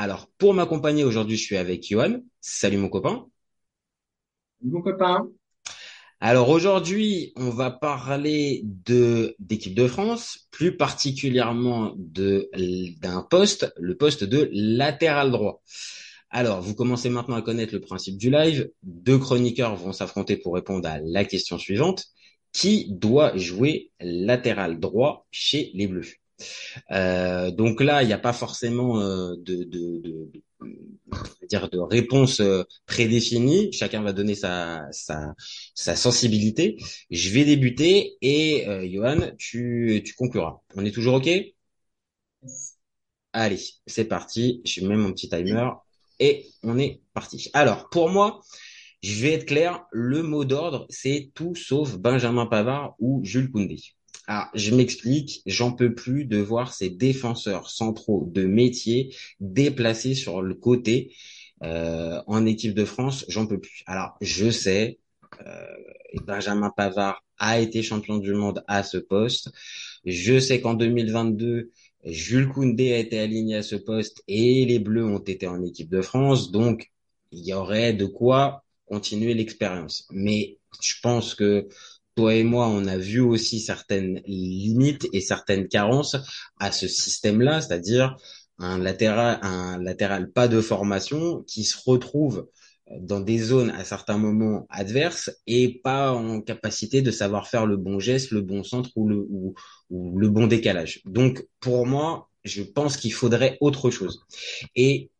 Alors, pour m'accompagner aujourd'hui, je suis avec Johan. Salut mon copain. Salut mon copain. Alors aujourd'hui, on va parler de d'équipe de France, plus particulièrement de d'un poste, le poste de latéral droit. Alors, vous commencez maintenant à connaître le principe du live. Deux chroniqueurs vont s'affronter pour répondre à la question suivante. Qui doit jouer latéral droit chez les Bleus? Euh, donc là, il n'y a pas forcément euh, de, de, de, dire de réponse euh, prédéfinie. Chacun va donner sa, sa, sa sensibilité. Je vais débuter et Johan, tu, tu concluras. On est toujours OK? Allez, c'est parti. Je mets mon petit timer et on est parti. Alors, pour moi, je vais être clair, le mot d'ordre, c'est tout sauf Benjamin Pavard ou Jules Koundé. Alors, je m'explique, j'en peux plus de voir ces défenseurs centraux de métier déplacés sur le côté euh, en équipe de France, j'en peux plus. Alors, je sais, euh, Benjamin Pavard a été champion du monde à ce poste. Je sais qu'en 2022, Jules Koundé a été aligné à ce poste et les Bleus ont été en équipe de France. Donc, il y aurait de quoi continuer l'expérience. Mais je pense que toi et moi, on a vu aussi certaines limites et certaines carences à ce système-là, c'est-à-dire un latéral, un latéral pas de formation qui se retrouve dans des zones à certains moments adverses et pas en capacité de savoir faire le bon geste, le bon centre ou le, ou, ou le bon décalage. Donc, pour moi, je pense qu'il faudrait autre chose. Et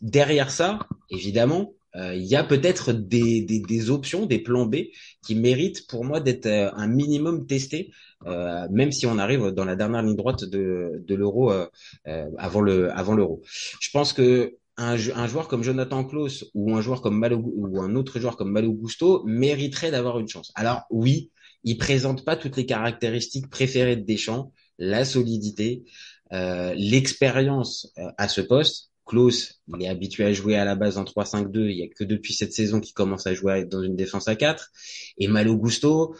derrière ça, évidemment, euh, il y a peut-être des, des, des, options, des plans B qui méritent pour moi d'être euh, un minimum testés, euh, même si on arrive dans la dernière ligne droite de, de l'euro euh, avant le avant l'euro. Je pense que un, un, joueur comme Jonathan Klaus ou un joueur comme Malo, ou un autre joueur comme Malo Gusto mériterait d'avoir une chance. Alors oui, il présente pas toutes les caractéristiques préférées de Deschamps, la solidité, l'expérience à ce poste Klaus, il est habitué à jouer à la base en 3-5-2. Il y a que depuis cette saison qu'il commence à jouer dans une défense à 4. Et Malo Gusto,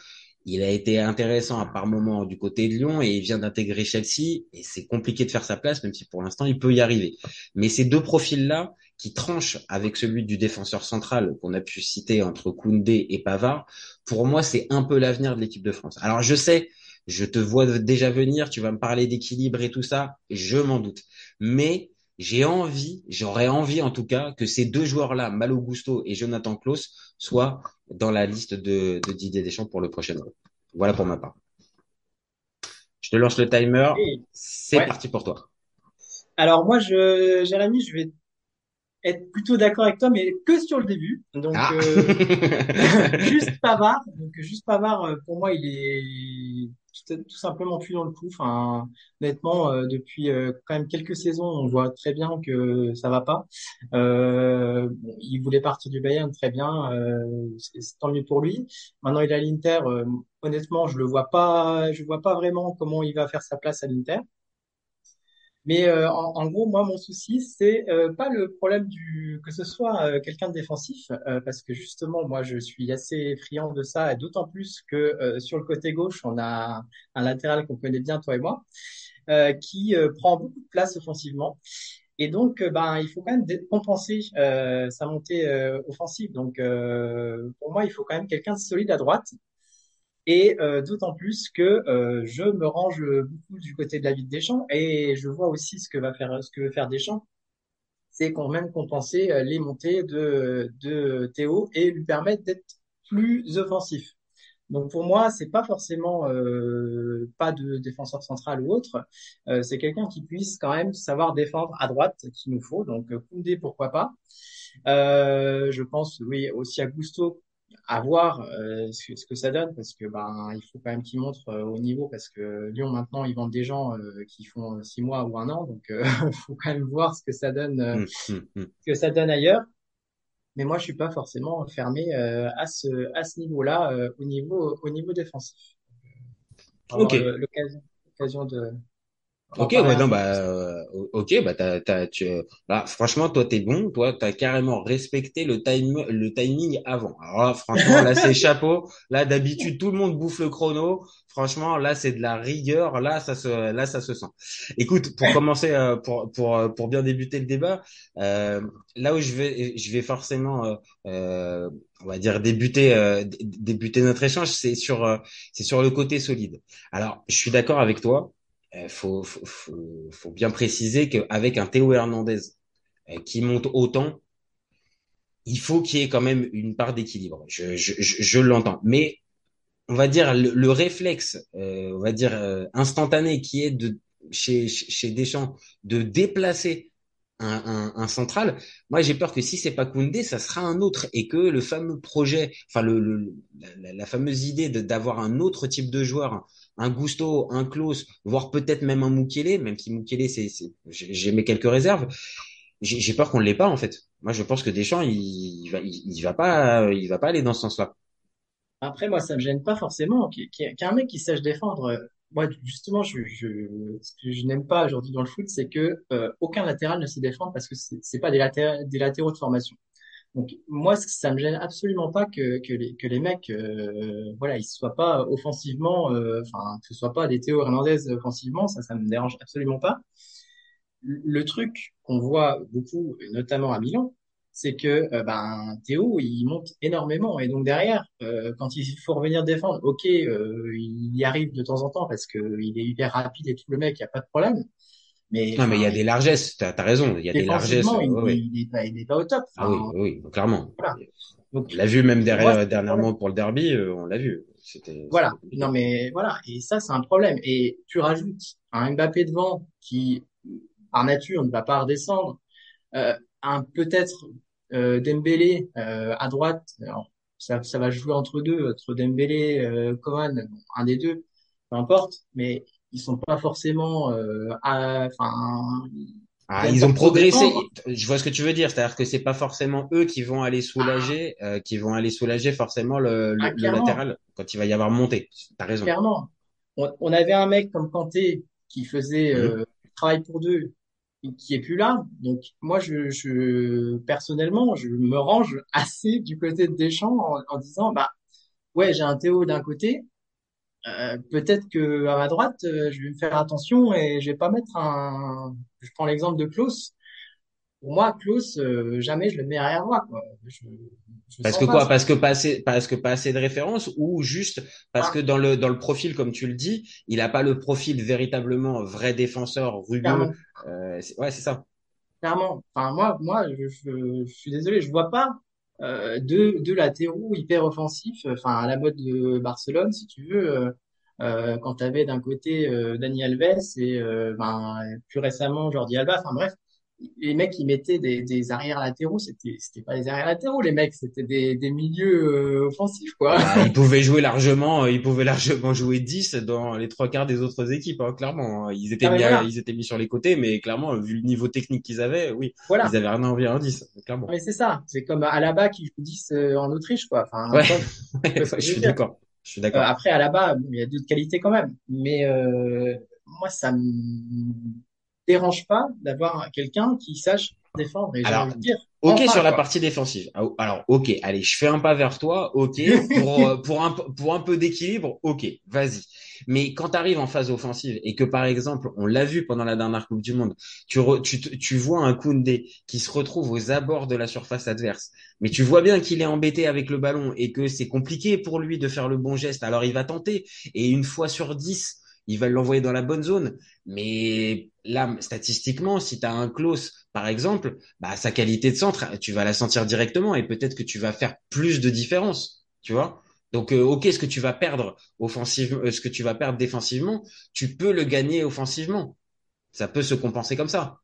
il a été intéressant à par moment du côté de Lyon et il vient d'intégrer Chelsea et c'est compliqué de faire sa place, même si pour l'instant il peut y arriver. Mais ces deux profils-là, qui tranchent avec celui du défenseur central qu'on a pu citer entre Koundé et Pavard, pour moi c'est un peu l'avenir de l'équipe de France. Alors je sais, je te vois déjà venir, tu vas me parler d'équilibre et tout ça, je m'en doute. Mais j'ai envie, j'aurais envie en tout cas que ces deux joueurs-là, Malo Gusto et Jonathan Klaus, soient dans la liste de, de Didier Deschamps pour le prochain Euro. Voilà pour ma part. Je te lance le timer. C'est parti pour toi. Alors moi, je, Jérémy, je vais être plutôt d'accord avec toi, mais que sur le début. Donc ah. euh, juste Pavard. Donc juste Pavard, euh, pour moi, il est tout, simplement plus dans le coup. Honnêtement, euh, depuis euh, quand même quelques saisons, on voit très bien que ça va pas. Euh, il voulait partir du Bayern, très bien, c'est tant mieux pour lui. Maintenant, il est à l'Inter. honnêtement, je le vois pas, je vois pas vraiment comment il va faire sa place à l'Inter. Mais euh, en, en, gros, moi, mon souci, c'est euh, pas le problème du que ce soit euh, quelqu'un de défensif, parce que justement, moi, je suis assez friand de ça, et d'autant plus que sur le côté gauche, on a un latéral qu'on connaît bien, toi et moi, qui prend beaucoup de place offensivement. Et donc, ben, il faut quand même compenser sa montée offensive. Donc, pour moi, il faut quand même quelqu'un de solide à droite et euh, d'autant plus que euh, je me range beaucoup du côté de la vie de Deschamps et je vois aussi ce que va faire ce que veut faire Deschamps, c'est quand même compenser euh, les montées de, de Théo et lui permettre d'être plus offensif. Donc pour moi, c'est pas forcément euh, pas de défenseur central ou autre. Euh, c'est quelqu'un qui puisse quand même savoir défendre à droite qu'il nous faut. Donc Koundé, pourquoi pas. Euh, je pense oui aussi à Gusto à voir euh, ce, que, ce, que, ça donne parce que ben il faut quand même qu'ils montrent euh, au niveau parce que Lyon maintenant ils vendent des gens euh, qui font six mois ou un an donc il faut quand même voir ce que ça donne hum, hum, hum. ce que ça donne ailleurs. Mais moi je suis pas forcément fermé à ce à ce niveau là au niveau au niveau défensif. Ok. l'occasion de Ok, ouais, non, bah, euh, ok, bah, t'as, t'as, tu, bah, franchement, toi, t'es bon, toi, t'as carrément respecté le time, le timing avant. Alors là, franchement, là, c'est chapeau. Là, d'habitude, tout le monde bouffe le chrono. Franchement, là, c'est de la rigueur. Là, ça se, là, ça se sent. Écoute, pour commencer, euh, pour, pour, euh, pour bien débuter le débat, euh, là où je vais, je vais forcément, euh, on va dire débuter, débuter notre échange, c'est sur, c'est sur le côté solide. Alors, je suis d'accord avec toi il euh, faut, faut, faut, bien préciser qu'avec un Théo Hernandez euh, qui monte autant, il faut qu'il y ait quand même une part d'équilibre. Je, je, je, l'entends. Mais on va dire le, réflexe, euh, on va dire instantané qui est de chez, chez Deschamps de déplacer un, central. Moi, j'ai peur que si c'est pas Koundé, ça sera un autre et que le fameux projet, enfin le, la, fameuse idée d'avoir un autre type de joueur un Gusto, un Klaus, voire peut-être même un Mukele, même si Mukele, c'est, j'ai mes quelques réserves. J'ai peur qu'on ne l'ait pas en fait. Moi, je pense que Deschamps, il, il va, il, va pas, il va pas aller dans ce sens-là. Après, moi, ça me gêne pas forcément qu'un mec qui sache défendre. Moi, justement, je, je, ce que je n'aime pas aujourd'hui dans le foot, c'est que euh, aucun latéral ne sait défendre parce que c'est pas des, latéraux de formation. Donc moi, ça me gêne absolument pas que, que, les, que les mecs, euh, voilà, ils soient pas offensivement, euh, enfin, que ce soit pas des Théo Hernandez offensivement, ça, ça me dérange absolument pas. Le truc qu'on voit beaucoup, notamment à Milan, c'est que euh, ben Théo, il monte énormément et donc derrière, quand il faut revenir défendre, ok, il y arrive de temps en temps parce que il est hyper rapide et tout le mec, il y a pas de problème. Mais, non, mais il y a des largesses, tu as, raison, il y a des largesses. Il, il, est pas, il est pas au top. ah oui, oui, clairement. Voilà. Donc, on l'a vu même derrière, dernièrement pour le derby, euh, on l'a vu. C'était, voilà. Non, mais voilà. Et ça, c'est un problème. Et tu rajoutes un Mbappé devant qui, par nature, ne va pas redescendre. Euh, un peut-être euh, Dembélé euh, à droite. Alors, ça, ça va jouer entre deux, entre Dembélé, euh, Coman, un des deux, peu importe. Mais ils sont pas forcément, euh, enfin. Ah, ils ont progressé. Je vois ce que tu veux dire, c'est-à-dire que c'est pas forcément eux qui vont aller soulager, ah. euh, qui vont aller soulager forcément le, le, ah, latéral quand il va y avoir montée. T'as raison. Clairement. On, on, avait un mec comme Kanté qui faisait mhm. euh, travail pour deux, qui est plus là. Donc moi, je, je personnellement, je me range assez du côté de Deschamps en, disant, bah ouais, j'ai un Théo d'un côté, euh, peut-être que à ma droite, euh, je vais me faire attention et je vais pas mettre un. Je prends l'exemple de Klaus. Pour moi, Klaus, euh, jamais je le mets arrière moi. Quoi. Je, je parce que quoi Parce que pas assez, parce que pas assez de références ou juste parce ah. que dans le dans le profil, comme tu le dis, il a pas le profil véritablement vrai défenseur rugueux. Euh, ouais, c'est ça. Clairement. Enfin moi, moi, je, je, suis désolé, je vois pas euh, deux, deux latéraux hyper offensifs, enfin à la mode de Barcelone, si tu veux. Euh, euh quand tu avais d'un côté euh, Dani Alves et euh, ben, plus récemment Jordi Alba, enfin bref, les mecs ils mettaient des, des arrières latéraux, c'était c'était pas des arrières latéraux les mecs, c'était des, des milieux euh, offensifs quoi. Ah, ils pouvaient jouer largement, ils pouvaient largement jouer 10 dans les trois quarts des autres équipes hein, clairement. Hein. Ils étaient ah, mis ils étaient mis sur les côtés mais clairement vu le niveau technique qu'ils avaient, oui, voilà. ils avaient rien envie en 10 clairement. Mais c'est ça, c'est comme Alaba qui joue 10 euh, en Autriche quoi. Enfin, ouais. je suis d'accord. Je suis d'accord. Euh, après Alaba, il y a d'autres qualités quand même, mais moi ça me dérange pas d'avoir quelqu'un qui sache défendre. Et alors, dire, ok sur la partie défensive. Ah, alors, ok, allez, je fais un pas vers toi. Ok, pour euh, pour un pour un peu d'équilibre. Ok, vas-y. Mais quand tu arrives en phase offensive et que par exemple, on l'a vu pendant la dernière Coupe du Monde, tu, tu tu vois un Koundé qui se retrouve aux abords de la surface adverse, mais tu vois bien qu'il est embêté avec le ballon et que c'est compliqué pour lui de faire le bon geste. Alors il va tenter et une fois sur dix il va l'envoyer dans la bonne zone. Mais là, statistiquement, si tu as un close, par exemple, bah, sa qualité de centre, tu vas la sentir directement et peut-être que tu vas faire plus de différence, tu vois. Donc, euh, ok, ce que tu vas perdre offensivement, euh, ce que tu vas perdre défensivement, tu peux le gagner offensivement. Ça peut se compenser comme ça.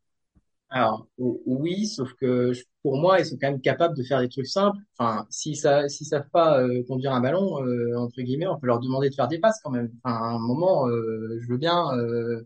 Alors oui, sauf que pour moi, ils sont quand même capables de faire des trucs simples. Enfin, si ça, s'ils savent pas euh, conduire un ballon, euh, entre guillemets, on peut leur demander de faire des passes quand même. Enfin, à un moment, euh, je veux bien, euh,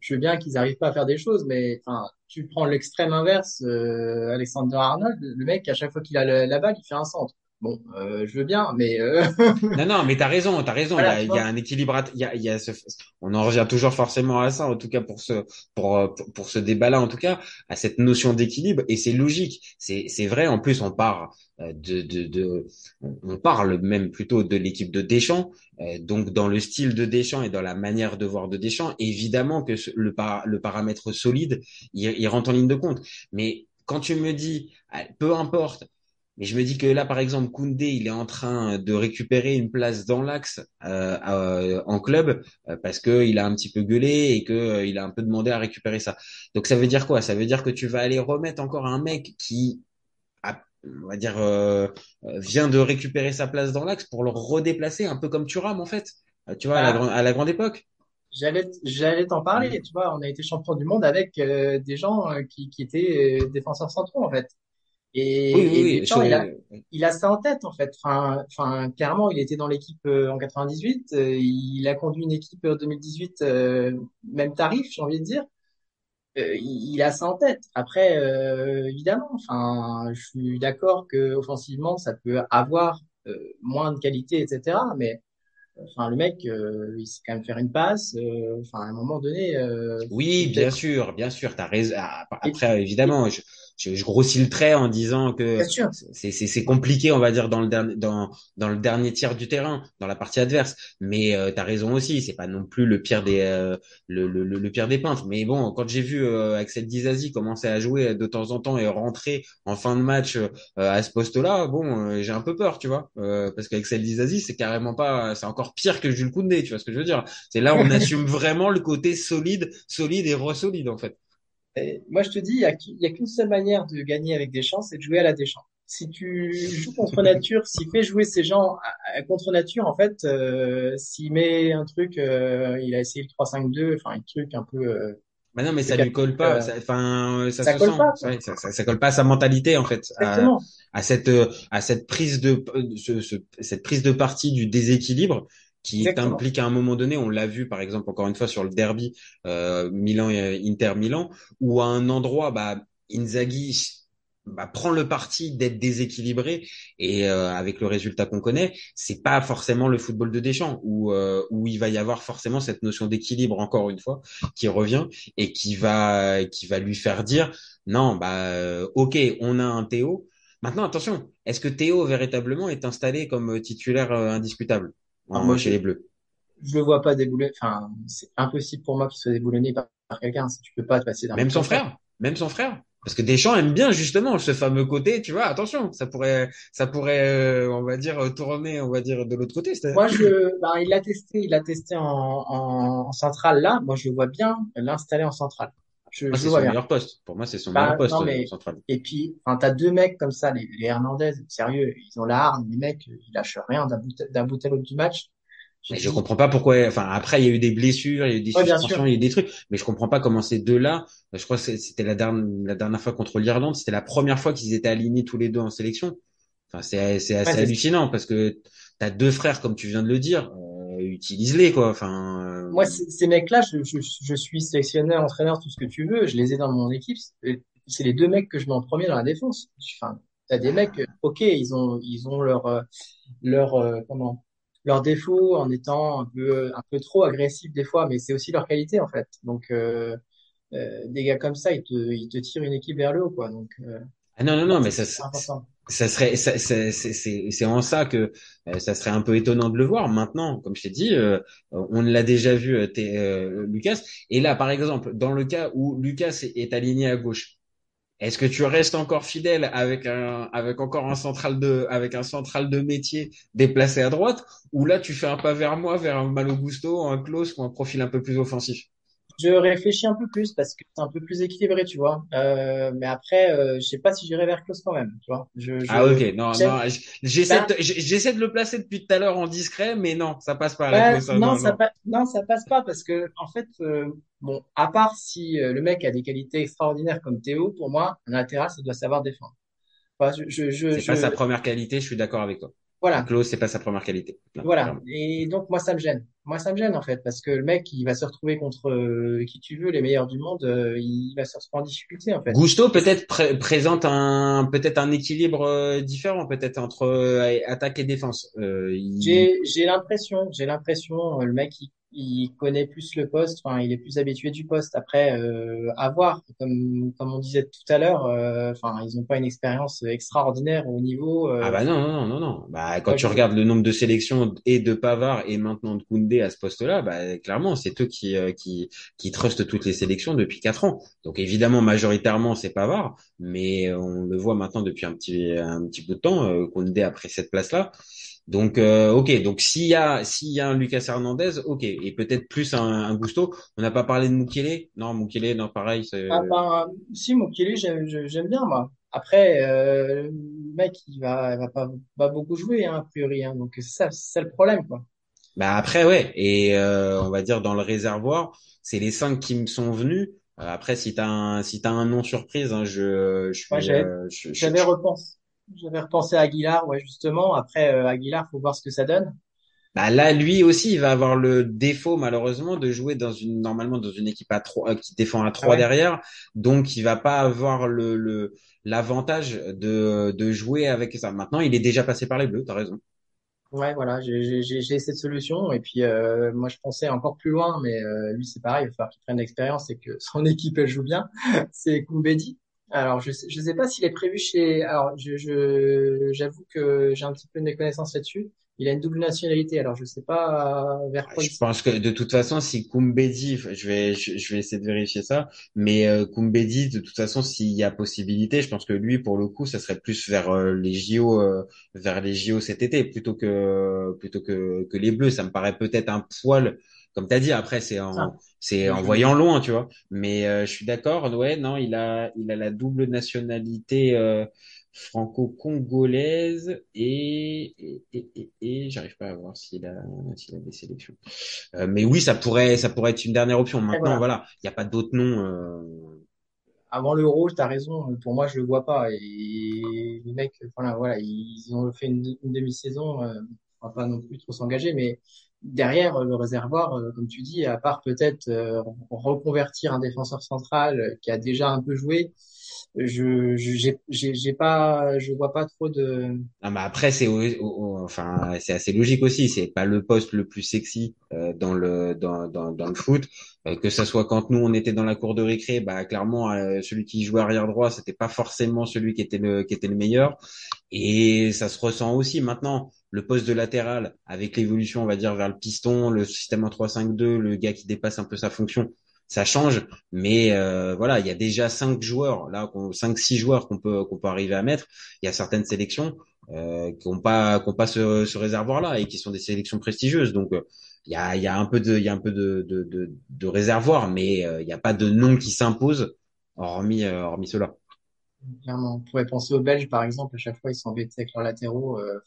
je veux bien qu'ils arrivent pas à faire des choses, mais enfin, tu prends l'extrême inverse, euh, Alexander Arnold, le mec à chaque fois qu'il a la, la balle, il fait un centre. Bon, euh, je veux bien, mais euh, Non, non, mais t'as raison, t'as raison. voilà, Il y a, il y a un équilibre. à- Il y a, il y a ce, on en revient toujours forcément à ça, en tout cas pour ce, pour, euh, pour, pour ce débat-là, en tout cas, à cette notion d'équilibre. Et c'est logique. C'est, c'est vrai. En plus, on part euh, de, de, de, on parle même plutôt de l'équipe de Deschamps. Euh, donc, dans le style de Deschamps et dans la manière de voir de Deschamps, évidemment que le, para- le paramètre solide, il, il rentre en ligne de compte. Mais quand tu me dis, ah, peu importe. Mais je me dis que là, par exemple, Koundé, il est en train de récupérer une place dans l'axe euh, euh, en club euh, parce que il a un petit peu gueulé et que euh, il a un peu demandé à récupérer ça. Donc ça veut dire quoi? Ça veut dire que tu vas aller remettre encore un mec qui a, on va dire, euh, euh, vient de récupérer sa place dans l'axe pour le redéplacer, un peu comme Thuram en fait. Tu vois, à la, Bah, grande à la grande époque. J'allais, j'allais t'en parler, tu vois, on a été champion du monde avec euh, des gens euh, qui, qui étaient euh, défenseurs centraux, en fait. Oui, oui, Et, oui. Il a, il a ça en tête, en fait. Enfin, enfin, clairement, il était dans l'équipe euh, en 98, euh, il a conduit une équipe en 2018, euh, même tarif, j'ai envie de dire. Il, il a ça en tête. Après, évidemment, enfin, je suis d'accord que offensivement, ça peut avoir moins de qualité, etc. Mais Enfin, le mec, euh, il sait quand même faire une passe. euh, enfin, à un moment donné, euh, Oui, bien sûr, bien sûr, t'as raison. Ah, Et, Après, et- évidemment, je, je, je grossis le trait en disant que c'est compliqué, on va dire, dans le dernier dans dans le dernier tiers du terrain, dans la partie adverse. Mais euh, t'as raison aussi, c'est pas non plus le pire des euh, le, le, le le pire des peintres. Mais bon, quand j'ai vu euh, Axel Dizazi commencer à jouer de temps en temps et rentrer en fin de match euh, à ce poste-là, bon, euh, j'ai un peu peur, tu vois, euh, parce qu'Axel Dizazi, c'est carrément pas, c'est encore pire que Jules Koundé, tu vois ce que je veux dire. C'est là où on assume vraiment le côté solide, solide et re-solide en fait. Et moi, je te dis, il y a, y a qu'une seule manière de gagner avec Deschamps, c'est de jouer à la Deschamps. Si tu joues contre nature, s'il fait jouer ces gens à- à- contre nature, en fait, euh, s'il met un truc, euh, il a essayé le 3-5-2, enfin un truc un peu, euh, Bah non, mais ça lui colle pas. euh, ça- Enfin, ça ça se sent. colle pas, ça, ça, ça colle pas à sa mentalité en fait, à, à cette à cette prise de ce, ce- cette prise de parti du déséquilibre qui Exactement. t'implique à un moment donné. On l'a vu par exemple encore une fois sur le derby euh, Milan et Inter Milan, où à un endroit, bah Inzaghi bah, prend le parti d'être déséquilibré et euh, avec le résultat qu'on connaît, c'est pas forcément le football de Deschamps où euh, où il va y avoir forcément cette notion d'équilibre encore une fois qui revient et qui va qui va lui faire dire non bah euh, ok on a un Théo maintenant attention est-ce que Théo véritablement est installé comme titulaire euh, indiscutable? Alors en- moi, chez je, les Bleus je le vois pas déboulonner. Enfin, c'est impossible pour moi qu'il soit déboulonné par, par quelqu'un. Si tu peux pas te passer d'un même son frère même son frère parce que Deschamps aime bien justement ce fameux côté tu vois attention ça pourrait ça pourrait euh, on va dire euh, tourner on va dire de l'autre côté Moi, je, ben, il l'a testé, il l'a testé en, en, en centrale là. Moi, je vois bien l'installer en centrale. Je, c'est son meilleur poste pour moi c'est son meilleur Ben, poste non, euh, mais, central et puis, enfin, t'as deux mecs comme ça, les, les Hernandez, sérieux, ils ont la hargne, les mecs, ils lâchent rien d'un bout, d'un bout à l'autre du match. Et je comprends pas pourquoi. Enfin, après, il y a eu des blessures, il y a eu des ouais, suspensions, il y a eu des trucs, mais je comprends pas comment ces deux-là. Je crois que c'était la dernière, la dernière fois contre l'Irlande, c'était la première fois qu'ils étaient alignés tous les deux en sélection. Enfin, c'est Ouais, assez c'est hallucinant parce que t'as deux frères, comme tu viens de le dire, euh, utilise-les quoi. Enfin, euh, Moi, c- ces mecs-là, je, je, je suis sélectionneur, entraîneur, tout ce que tu veux. Je les ai dans mon équipe. C'est les deux mecs que je mets en premier dans la défense. Enfin, t'as des mecs, euh, ok, ils ont, ils ont leur, euh, leur, euh, comment, leur défaut en étant un peu, un peu trop agressifs des fois, mais c'est aussi leur qualité en fait. Donc, euh, euh, des gars comme ça, ils te, ils te tirent une équipe vers le haut, quoi. Donc, euh, ah non non non, mais c'est ça important. Ça serait c'est en ça que euh, ça serait un peu étonnant de le voir maintenant. Comme je t'ai dit euh, on l'a déjà vu euh, euh, Lucas. Et là par exemple dans le cas où Lucas est, aligné à gauche est-ce que tu restes encore fidèle avec un avec encore un central de avec un central de métier déplacé à droite? Ou là tu fais un pas vers moi vers un Malo Gusto un Klose ou un profil un peu plus offensif? Je réfléchis un peu plus parce que c'est un peu plus équilibré, tu vois. Euh, mais après, euh, je sais pas si j'irai vers Klaus quand même, tu vois. Je, je, Ah ok, non, non, j'essaie Ben- j'essaie de le placer depuis tout à l'heure en discret, mais non, ça passe pas. Klaus, non, non, ça non. pa- non, ça passe pas parce que en fait, euh, bon, à part si euh, le mec a des qualités extraordinaires comme Théo, pour moi, un latéral, ça doit savoir défendre. Enfin, je, je, je, C'est pas sa première qualité, je suis d'accord avec toi. Voilà, Klaus, c'est pas sa première qualité. Non, voilà. Et donc moi, ça me gêne. Moi, ça me gêne en fait parce que le mec, il va se retrouver contre euh, qui tu veux, les meilleurs du monde, euh, il va se retrouver en difficulté en fait. Gusto peut-être pré- présente un peut-être un équilibre euh, différent peut-être entre euh, attaque et défense. Euh, il- J'ai, j'ai l'impression, j'ai l'impression, euh, le mec, il, il connaît plus le poste, enfin, il est plus habitué du poste. Après, euh, à voir, comme, comme on disait tout à l'heure, euh, enfin, ils n'ont pas une expérience extraordinaire au niveau. euh, Ah bah non, non, non, non, non. Bah, quand Ouais, tu je- regardes le nombre de sélections et de Pavard et maintenant de Koundé à ce poste-là, bah, clairement, c'est eux qui, euh, qui, qui trustent toutes les sélections depuis quatre ans. Donc évidemment, majoritairement, c'est Pavard, mais on le voit maintenant depuis un petit, un petit bout de temps, euh, Koundé a pris cette place-là. Donc, euh, ok. Donc, s'il y a, s'il y a un Lucas Hernandez, ok, et peut-être plus un, un Gusto. On n'a pas parlé de Mukele. Non, Mukele, non, pareil. C'est... Ah, ben, si, Mukele, j'aime, j'aime bien, moi. Après, euh, le mec, il va, il va pas, pas beaucoup jouer, hein, a priori, hein, donc c'est ça, c'est ça le problème, quoi. Bah après ouais et euh, on va dire dans le réservoir c'est les cinq qui me sont venus. Euh, après si t'as un si t'as un nom surprise hein, je je suis Moi, j'avais, euh, je, je- j'avais repensé, j'avais repensé à Aguilar, ouais, justement. Après, euh, Aguilar, faut voir ce que ça donne. bah là lui aussi il va avoir le défaut malheureusement de jouer dans une normalement dans une équipe à trois euh, qui défend à trois ouais. derrière donc il va pas avoir le le l'avantage de de jouer avec ça. Maintenant il est déjà passé par les Bleus t'as raison. Ouais, voilà, j'ai j'ai- j'ai- j'ai cette solution. Et puis, euh, moi, je pensais encore plus loin, mais euh, lui, c'est pareil, il va falloir qu'il prenne l'expérience et que son équipe, elle joue bien. C'est Koumbedi. Alors, je sais, je sais pas s'il est prévu chez... Alors, je, je, j'avoue que j'ai un petit peu de méconnaissance là-dessus. Il a une double nationalité, alors je sais pas euh, vers quoi il Je pense que de toute façon, si Koumbedi, je vais, je, je vais essayer de vérifier ça, mais euh, Koumbedi, de toute façon, s'il y a possibilité, je pense que lui, pour le coup, ça serait plus vers euh, les JO, euh, vers les JO cet été, plutôt que, plutôt que, que les Bleus. Ça me paraît peut-être un poil, comme t'as dit. Après, c'est en, c'est en voyant loin, tu vois. Mais euh, je suis d'accord. Ouais, non, il a, il a la double nationalité. euh, franco-congolaise et et, et, et, et j'arrive pas à voir s'il a s'il a des sélections. Euh, mais oui, ça pourrait ça pourrait être une dernière option. Maintenant, voilà. voilà, il n'y a pas d'autres noms. Avant l'Euro, t'as raison, pour moi, je le vois pas. Et les mecs, voilà, voilà, ils ont fait une, une demi-saison, euh, on va pas non plus trop s'engager, mais derrière euh, le réservoir, euh, comme tu dis, à part peut-être euh, reconvertir un défenseur central qui a déjà un peu joué, je j'ai j'ai pas, je vois pas trop de. Ah, mais après, c'est enfin c'est assez logique aussi. C'est pas le poste le plus sexy euh, dans le dans, dans, dans le foot. Euh, que ça soit quand nous on était dans la cour de récré, bah clairement euh, celui qui jouait arrière droit, c'était pas forcément celui qui était le qui était le meilleur. Et ça se ressent aussi maintenant. Le poste de latéral, avec l'évolution, on va dire, vers le piston, le système en 3-5-2, le gars qui dépasse un peu sa fonction, ça change. Mais euh, voilà, il y a déjà cinq joueurs, là, cinq, six joueurs qu'on peut qu'on peut arriver à mettre. Il y a certaines sélections euh, qui n'ont pas qui pas ce, ce réservoir-là et qui sont des sélections prestigieuses. Donc euh, il y a y a un peu de il y a un peu de de, de, réservoir, mais euh, il n'y a pas de nom qui s'impose hormis hormis cela. On pourrait penser aux Belges, par exemple, à chaque fois ils s'embêtaient avec leurs latéraux. euh,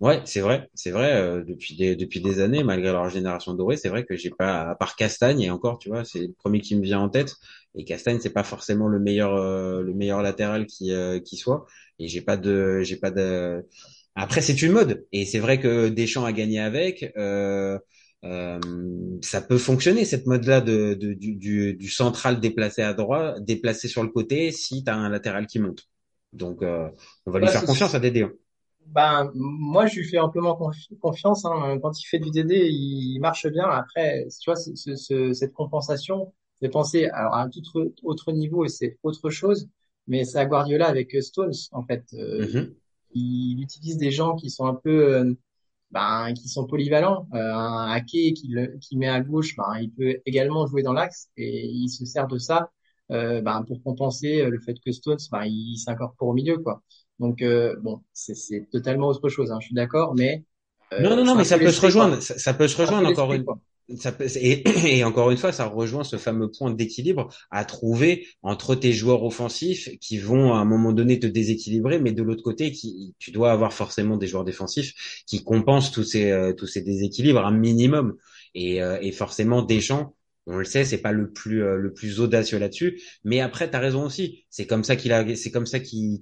Ouais, c'est vrai, c'est vrai. euh, depuis des depuis des années, malgré leur génération dorée, c'est vrai que j'ai pas, à part Castagne et encore, tu vois, c'est le premier qui me vient en tête. Et Castagne, c'est pas forcément le meilleur euh, le meilleur latéral qui qui soit. Et j'ai pas de j'ai pas de. Après, c'est une mode. Et c'est vrai que Deschamps a gagné avec. Euh, ça peut fonctionner cette mode-là de, de du, du du central déplacé à droite, déplacé sur le côté, si t'as un latéral qui monte. Donc, euh, on va lui faire confiance à Dédé. hein. Ben, moi, je lui fais amplement confi- confiance. Hein. Quand il fait du DD, il marche bien. Après, tu vois, ce, ce- ce- cette compensation, penser alors, à un tout autre, niveau et c'est autre chose. Mais c'est à Guardiola avec Stones, en fait. Euh, Mhm. il utilise des gens qui sont un peu, euh, ben, qui sont polyvalents. Euh, un hacké qui, le- qui met à gauche, ben, il peut également jouer dans l'axe et il se sert de ça euh, ben, pour compenser euh, le fait que Stones, ben, il s'incorpore au milieu, quoi. Donc euh, bon, c'est totalement autre chose, hein, je suis d'accord, mais Non, euh, non, non, c'est mais un ça peu peut se rejoindre. Ça, ça peut se rejoindre encore une. quoi. Et, encore une fois, ça rejoint ce fameux point d'équilibre à trouver entre tes joueurs offensifs qui vont à un moment donné te déséquilibrer, mais de l'autre côté, tu dois avoir forcément des joueurs défensifs qui compensent tous ces euh, déséquilibres un minimum. Et, euh, et forcément, Deschamps, on le sait, c'est pas le plus euh, le plus audacieux là-dessus, mais après tu as raison aussi. C'est comme ça qu'il a c'est comme ça qu'il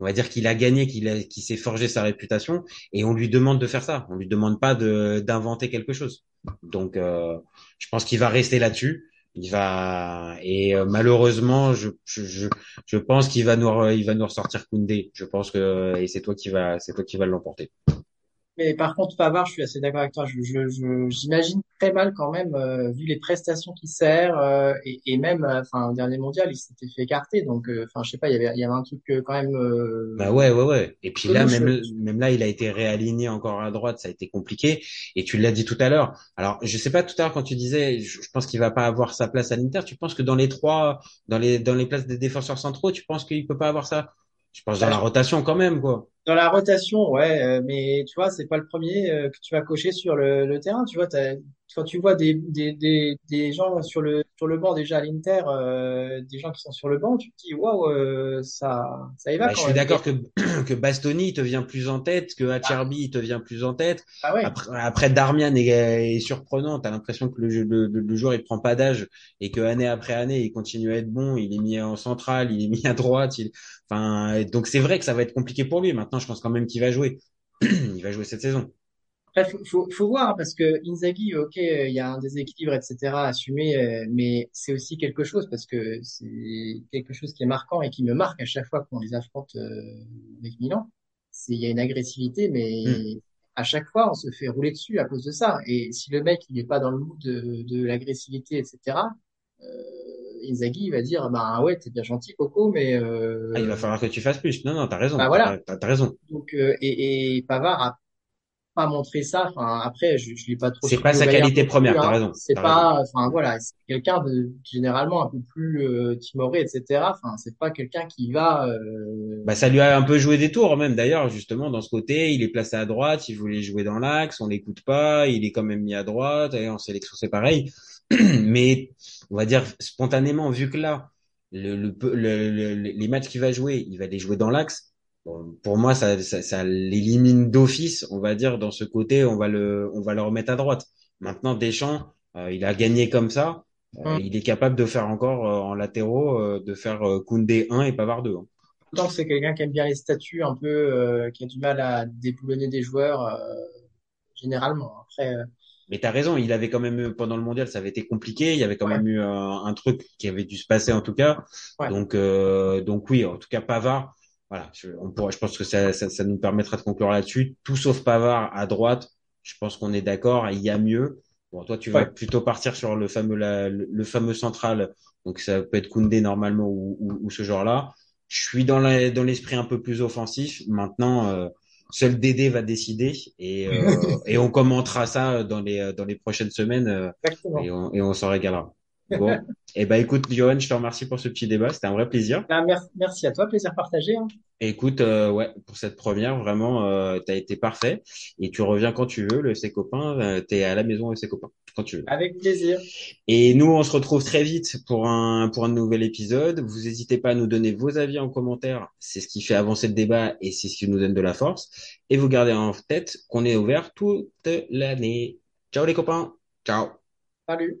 va dire qu'il a gagné, qu'il s'est forgé sa réputation et on lui demande de faire ça. On lui demande pas de d'inventer quelque chose. Donc euh, je pense qu'il va rester là-dessus. Il va et euh, malheureusement je, je je pense qu'il va nous il va nous ressortir Koundé. Je pense que et c'est toi qui va c'est toi qui va l'emporter. Mais par contre, Pavard, je suis assez d'accord avec toi. Je, je, j'imagine très mal quand même, euh, vu les prestations qu'il sert, euh, et, et, même, euh, enfin, au dernier mondial, il s'était fait écarter. Donc, enfin, je sais pas, il y avait, il y avait un truc quand même. bah ouais, ouais, ouais. Et puis là, même, même là, il a été réaligné encore à droite. Ça a été compliqué. Et tu l'as dit tout à l'heure. Alors, je sais pas tout à l'heure quand tu disais, je, je pense qu'il va pas avoir sa place à l'Inter. Tu penses que dans les trois, dans les, dans les places des défenseurs centraux, tu penses qu'il peut pas avoir ça? Je pense dans la rotation quand même, quoi. Dans la rotation, ouais, euh, mais tu vois, c'est pas le premier euh, que tu vas cocher sur le, le terrain. Tu vois, quand tu vois des, des, des, des, gens sur le sur le banc déjà à l'Inter, euh, des gens qui sont sur le banc, tu te dis waouh, euh, ça ça y va. Bah, je suis d'accord que que Bastoni te vient plus en tête, que Acerbi te vient plus en tête. Ah ouais. Après, après Darmian est, est surprenant. T'as l'impression que le, le, le, joueur il prend pas d'âge et que année après année il continue à être bon. Il est mis en centrale, il est mis à droite. Il... Enfin, donc c'est vrai que ça va être compliqué pour lui. Maintenant, je pense quand même qu'il va jouer. il va jouer cette saison. Bref, faut, faut voir hein, parce que Inzaghi, ok, il y a un déséquilibre, etc. assumé, euh, mais c'est aussi quelque chose parce que c'est quelque chose qui est marquant et qui me marque à chaque fois qu'on les affronte euh, avec Milan. C'est il y a une agressivité, mais hmm. à chaque fois on se fait rouler dessus à cause de ça. Et si le mec il n'est pas dans le mood de, de l'agressivité, etc. Euh, Inzaghi il va dire bah ouais t'es bien gentil Coco mais euh... ah, il va falloir que tu fasses plus non non t'as raison bah, voilà t'as as raison donc euh, et, et Pavard a pas montré ça. Enfin, après, je, je l'ai pas trop. C'est pas sa qualité première, t'as hein. raison. C'est pas, enfin voilà, c'est quelqu'un de généralement un peu plus euh, timoré, etc. Enfin, c'est pas quelqu'un qui va. Euh... Bah, ça lui a un peu joué des tours même d'ailleurs, justement dans ce côté. Il est placé à droite, il voulait jouer dans l'axe, on l'écoute pas, il est quand même mis à droite. Et en sélection, c'est pareil. Mais on va dire spontanément, vu que là, le, le, le, les matchs qu'il va jouer, il va les jouer dans l'axe Bon, pour moi, ça, ça, ça l'élimine d'office, on va dire, dans ce côté, on va le, on va le remettre à droite. Maintenant, Deschamps, euh, il a gagné comme ça. Euh, hum. Il est capable de faire encore euh, en latéraux, de faire Koundé 1 et Pavard 2. Hein. Tant que c'est quelqu'un qui aime bien les statuts, un peu, qui a du mal à déboulonner des joueurs, généralement. Après. Mais t'as raison, il avait quand même eu, pendant le mondial, ça avait été compliqué. Il y avait quand même eu un, truc qui avait dû se passer en tout cas. Donc, donc oui, en tout cas Pavard voilà, je, on pourrait, je pense que ça, ça, ça nous permettra de conclure là-dessus. Tout sauf Pavard à droite, je pense qu'on est d'accord. Il y a mieux. Bon, toi, tu vas plutôt partir sur le fameux, le, fameux central. Donc, ça peut être Koundé normalement ou, ou, ce genre-là. Je suis dans l'esprit un peu plus offensif. Maintenant, euh, seul Dédé va décider et, euh, et on commentera ça dans les, dans les prochaines semaines euh, et on, et on s'en régalera. Bon, et eh ben écoute, Johan, je te remercie pour ce petit débat, c'était un vrai plaisir. Ah, merci à toi, plaisir partagé. Hein. Écoute, euh, ouais, pour cette première, vraiment, euh, tu as été parfait et tu reviens quand tu veux. Le ses copains, euh, tu es à la maison avec ses copains quand tu veux. Avec plaisir. Et nous, on se retrouve très vite pour un pour un nouvel épisode. Vous n'hésitez pas à nous donner vos avis en commentaire. C'est ce qui fait avancer le débat et c'est ce qui nous donne de la force. Et vous gardez en tête qu'on est ouvert toute l'année. Ciao les copains. Ciao. Salut.